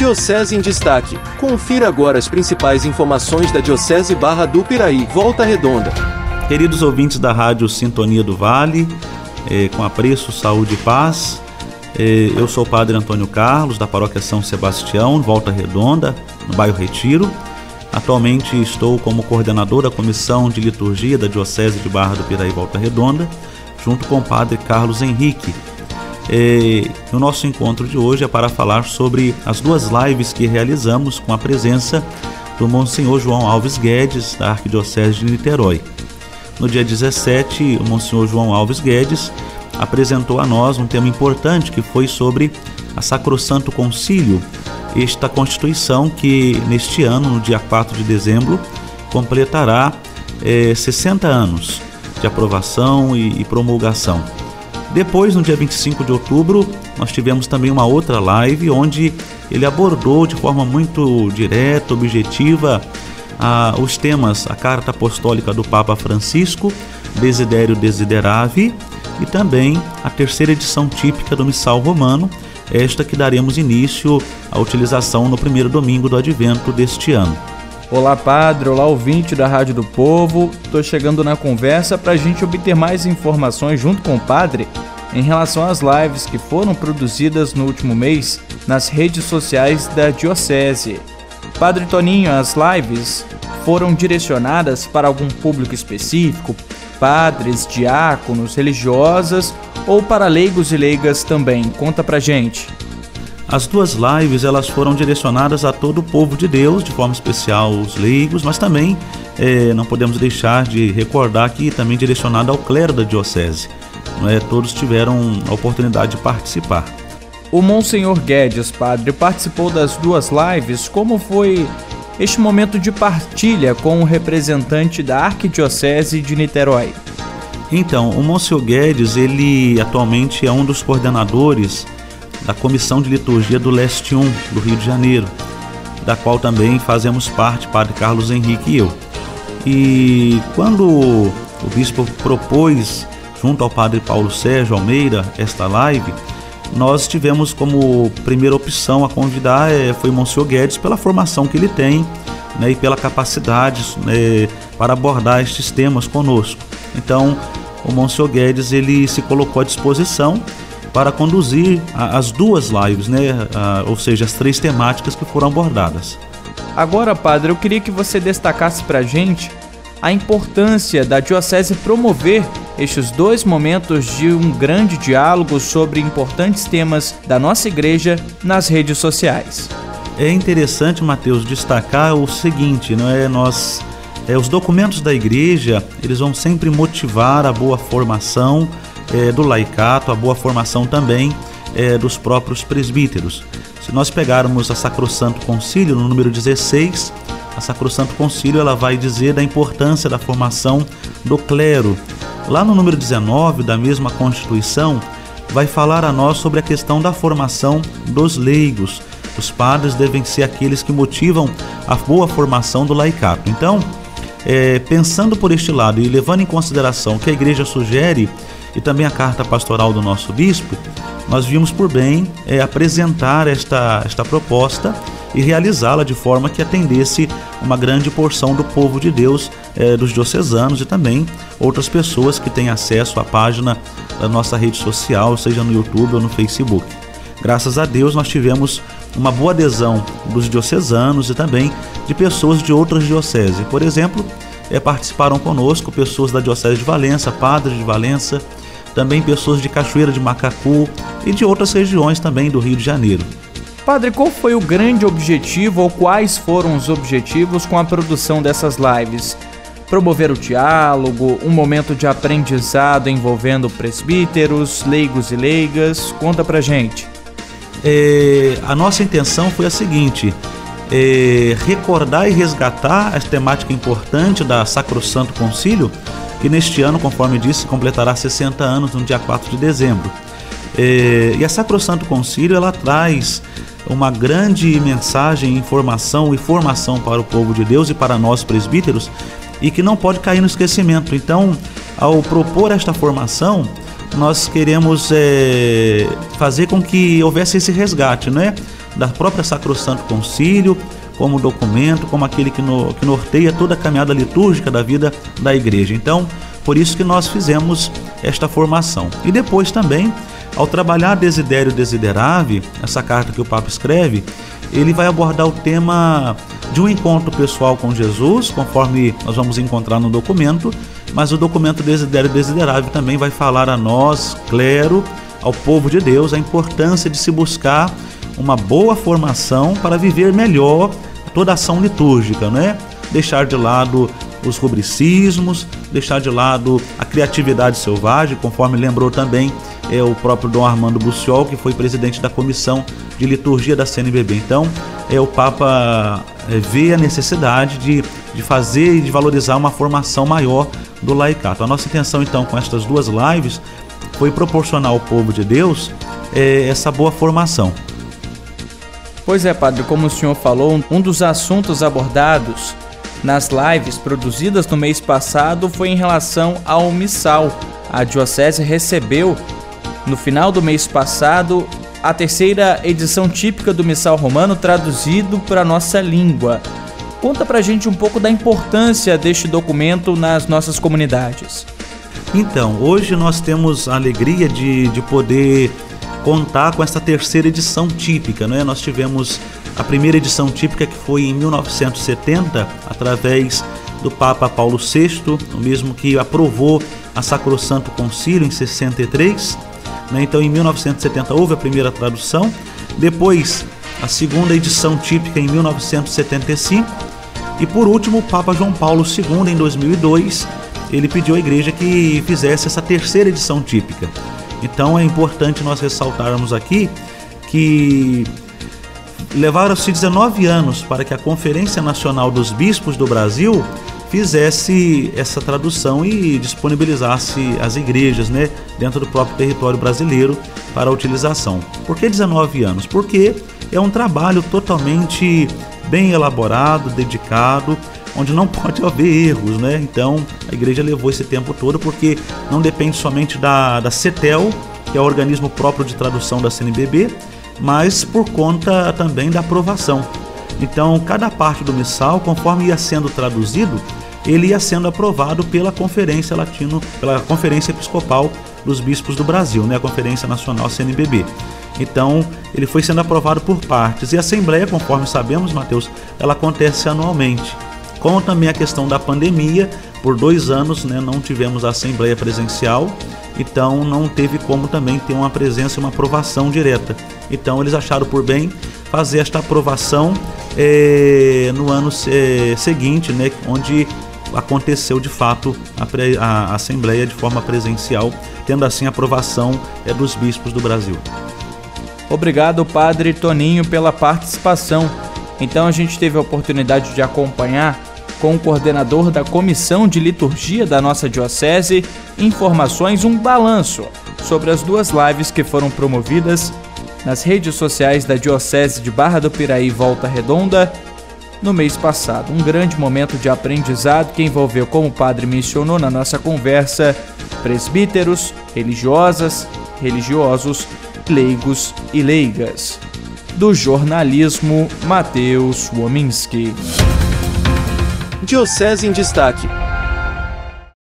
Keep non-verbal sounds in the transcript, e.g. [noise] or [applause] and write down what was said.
Diocese em Destaque. Confira agora as principais informações da Diocese Barra do Piraí, Volta Redonda. Queridos ouvintes da Rádio Sintonia do Vale, eh, com apreço, saúde e paz, eh, eu sou o Padre Antônio Carlos, da Paróquia São Sebastião, Volta Redonda, no bairro Retiro. Atualmente estou como coordenador da Comissão de Liturgia da Diocese de Barra do Piraí, Volta Redonda, junto com o Padre Carlos Henrique, é, o nosso encontro de hoje é para falar sobre as duas lives que realizamos com a presença do Monsenhor João Alves Guedes, da Arquidiocese de Niterói. No dia 17, o Monsenhor João Alves Guedes apresentou a nós um tema importante que foi sobre a Sacrosanto Concílio, esta Constituição que neste ano, no dia 4 de dezembro, completará é, 60 anos de aprovação e, e promulgação. Depois, no dia 25 de outubro, nós tivemos também uma outra live onde ele abordou de forma muito direta, objetiva, a, os temas a Carta Apostólica do Papa Francisco, Desidério Desideravi e também a terceira edição típica do Missal Romano, esta que daremos início à utilização no primeiro domingo do advento deste ano. Olá, padre. Olá, ouvinte da Rádio do Povo. Estou chegando na conversa para a gente obter mais informações junto com o padre em relação às lives que foram produzidas no último mês nas redes sociais da Diocese. Padre Toninho, as lives foram direcionadas para algum público específico? Padres, diáconos, religiosas ou para leigos e leigas também? Conta pra gente. As duas lives elas foram direcionadas a todo o povo de Deus, de forma especial os leigos, mas também eh, não podemos deixar de recordar que também direcionada ao clero da diocese. Não é? Todos tiveram a oportunidade de participar. O Monsenhor Guedes, padre, participou das duas lives. Como foi este momento de partilha com o representante da Arquidiocese de Niterói? Então, o Monsenhor Guedes, ele atualmente é um dos coordenadores da Comissão de Liturgia do Leste 1 do Rio de Janeiro, da qual também fazemos parte, Padre Carlos Henrique e eu. E quando o bispo propôs, junto ao Padre Paulo Sérgio Almeida, esta live, nós tivemos como primeira opção a convidar é, foi Monsenhor Guedes pela formação que ele tem né, e pela capacidade né, para abordar estes temas conosco. Então, o Monsenhor Guedes ele se colocou à disposição para conduzir as duas lives, né? ou seja, as três temáticas que foram abordadas. Agora, padre, eu queria que você destacasse para a gente a importância da Diocese promover estes dois momentos de um grande diálogo sobre importantes temas da nossa igreja nas redes sociais. É interessante, Mateus, destacar o seguinte, não é nós é, os documentos da igreja eles vão sempre motivar a boa formação é, do laicato, a boa formação também é, dos próprios presbíteros. Se nós pegarmos a Sacrosanto Concílio, no número 16, a Sacrosanto Concílio ela vai dizer da importância da formação do clero. Lá no número 19 da mesma Constituição, vai falar a nós sobre a questão da formação dos leigos. Os padres devem ser aqueles que motivam a boa formação do laicato. Então, é, pensando por este lado e levando em consideração o que a igreja sugere e também a carta pastoral do nosso bispo, nós vimos por bem é, apresentar esta, esta proposta e realizá-la de forma que atendesse uma grande porção do povo de Deus, é, dos diocesanos e também outras pessoas que têm acesso à página da nossa rede social, seja no YouTube ou no Facebook. Graças a Deus nós tivemos uma boa adesão dos diocesanos e também de pessoas de outras dioceses. Por exemplo, é, participaram conosco pessoas da Diocese de Valença, padres de Valença, também pessoas de Cachoeira de Macacu e de outras regiões também do Rio de Janeiro. Padre, qual foi o grande objetivo ou quais foram os objetivos com a produção dessas lives? Promover o diálogo, um momento de aprendizado envolvendo presbíteros, leigos e leigas? Conta pra gente. É, a nossa intenção foi a seguinte: é, recordar e resgatar a temática importante da Sacrosanto Concílio, que neste ano, conforme disse, completará 60 anos no dia 4 de dezembro. É, e a Sacrosanto Concílio ela traz uma grande mensagem, informação e formação para o povo de Deus e para nós presbíteros e que não pode cair no esquecimento. Então, ao propor esta formação, nós queremos é, fazer com que houvesse esse resgate, não é? da própria Sacrosanto Concílio, como documento, como aquele que, no, que norteia toda a caminhada litúrgica da vida da igreja. Então, por isso que nós fizemos esta formação. E depois também, ao trabalhar Desidério Desiderave, essa carta que o Papa escreve, ele vai abordar o tema de um encontro pessoal com Jesus, conforme nós vamos encontrar no documento, mas o documento Desidério Desiderave também vai falar a nós, clero, ao povo de Deus, a importância de se buscar uma boa formação para viver melhor toda ação litúrgica, né? Deixar de lado os rubricismos, deixar de lado a criatividade selvagem, conforme lembrou também é, o próprio Dom Armando Buciol, que foi presidente da comissão de liturgia da CNBB. Então, é, o Papa é, vê a necessidade de, de fazer e de valorizar uma formação maior do laicato. A nossa intenção, então, com estas duas lives foi proporcionar ao povo de Deus é, essa boa formação. Pois é, padre, como o senhor falou, um dos assuntos abordados nas lives produzidas no mês passado foi em relação ao missal. A Diocese recebeu, no final do mês passado, a terceira edição típica do Missal Romano traduzido para a nossa língua. Conta pra gente um pouco da importância deste documento nas nossas comunidades. Então, hoje nós temos a alegria de, de poder contar com essa terceira edição típica. Né? Nós tivemos a primeira edição típica que foi em 1970, através do Papa Paulo VI, o mesmo que aprovou a Sacrosanto Concílio em 63. Né? Então, em 1970 houve a primeira tradução. Depois, a segunda edição típica em 1975. E por último, o Papa João Paulo II, em 2002, ele pediu à igreja que fizesse essa terceira edição típica. Então é importante nós ressaltarmos aqui que levaram-se 19 anos para que a Conferência Nacional dos Bispos do Brasil fizesse essa tradução e disponibilizasse as igrejas né, dentro do próprio território brasileiro para utilização. Por que 19 anos? Porque é um trabalho totalmente bem elaborado, dedicado, onde não [laughs] pode haver erros, né? Então a igreja levou esse tempo todo porque não depende somente da, da CETEL, que é o organismo próprio de tradução da CNBB, mas por conta também da aprovação. Então cada parte do missal, conforme ia sendo traduzido, ele ia sendo aprovado pela Conferência Latino, pela Conferência Episcopal dos Bispos do Brasil, né? A Conferência Nacional CNBB. Então, ele foi sendo aprovado por partes. E a Assembleia, conforme sabemos, Mateus, ela acontece anualmente. Com também a questão da pandemia, por dois anos né, não tivemos a assembleia presencial, então não teve como também ter uma presença e uma aprovação direta. Então eles acharam por bem fazer esta aprovação é, no ano é, seguinte, né, onde aconteceu de fato a, a, assembleia de forma presencial, tendo assim a aprovação é, dos bispos do Brasil. Obrigado, Padre Toninho, pela participação. Então a gente teve a oportunidade de acompanhar com o coordenador da Comissão de Liturgia da nossa Diocese, informações, um balanço sobre as duas lives que foram promovidas nas redes sociais da Diocese de Barra do Piraí Volta Redonda no mês passado. Um grande momento de aprendizado que envolveu, como o padre mencionou na nossa conversa, presbíteros, religiosas, religiosos, leigos e leigas. Do jornalismo, Mateus Wominski. Diocese em Destaque